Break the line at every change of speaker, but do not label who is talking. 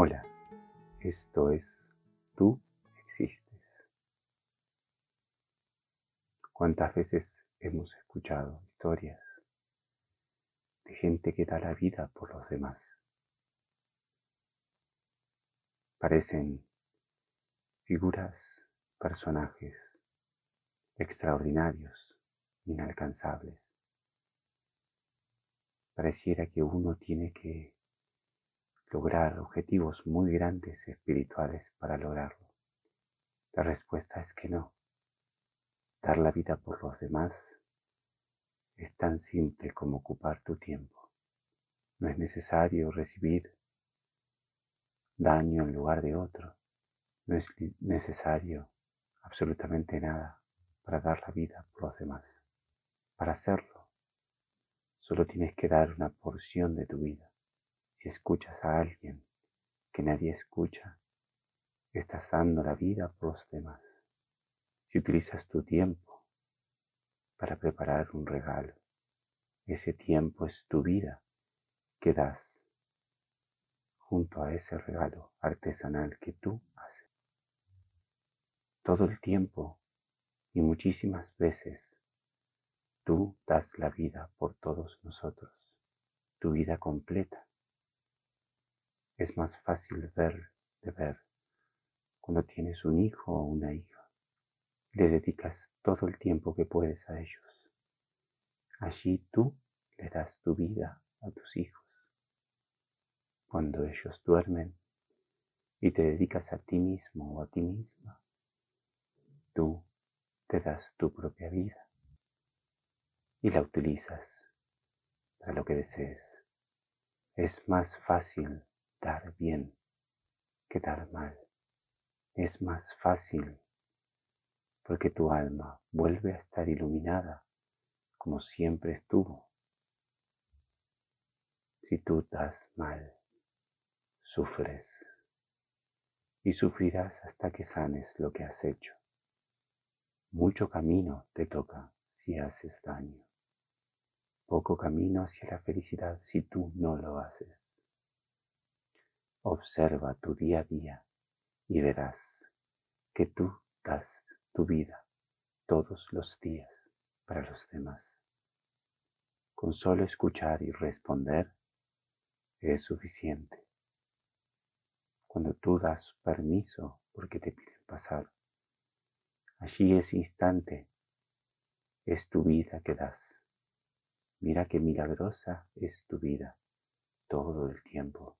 Hola, esto es Tú existes. ¿Cuántas veces hemos escuchado historias de gente que da la vida por los demás? Parecen figuras, personajes extraordinarios, inalcanzables. Pareciera que uno tiene que lograr objetivos muy grandes espirituales para lograrlo. La respuesta es que no. Dar la vida por los demás es tan simple como ocupar tu tiempo. No es necesario recibir daño en lugar de otro. No es necesario absolutamente nada para dar la vida por los demás. Para hacerlo, solo tienes que dar una porción de tu vida. Si escuchas a alguien que nadie escucha, estás dando la vida por los demás. Si utilizas tu tiempo para preparar un regalo, ese tiempo es tu vida que das junto a ese regalo artesanal que tú haces. Todo el tiempo y muchísimas veces tú das la vida por todos nosotros, tu vida completa es más fácil ver de ver cuando tienes un hijo o una hija. Le dedicas todo el tiempo que puedes a ellos. Allí tú le das tu vida a tus hijos. Cuando ellos duermen y te dedicas a ti mismo o a ti misma, tú te das tu propia vida y la utilizas para lo que desees. Es más fácil dar bien que dar mal. Es más fácil porque tu alma vuelve a estar iluminada como siempre estuvo. Si tú das mal, sufres y sufrirás hasta que sanes lo que has hecho. Mucho camino te toca si haces daño. Poco camino hacia la felicidad si tú no lo haces. Observa tu día a día y verás que tú das tu vida todos los días para los demás. Con solo escuchar y responder es suficiente. Cuando tú das permiso porque te piden pasar, allí ese instante es tu vida que das. Mira qué milagrosa es tu vida todo el tiempo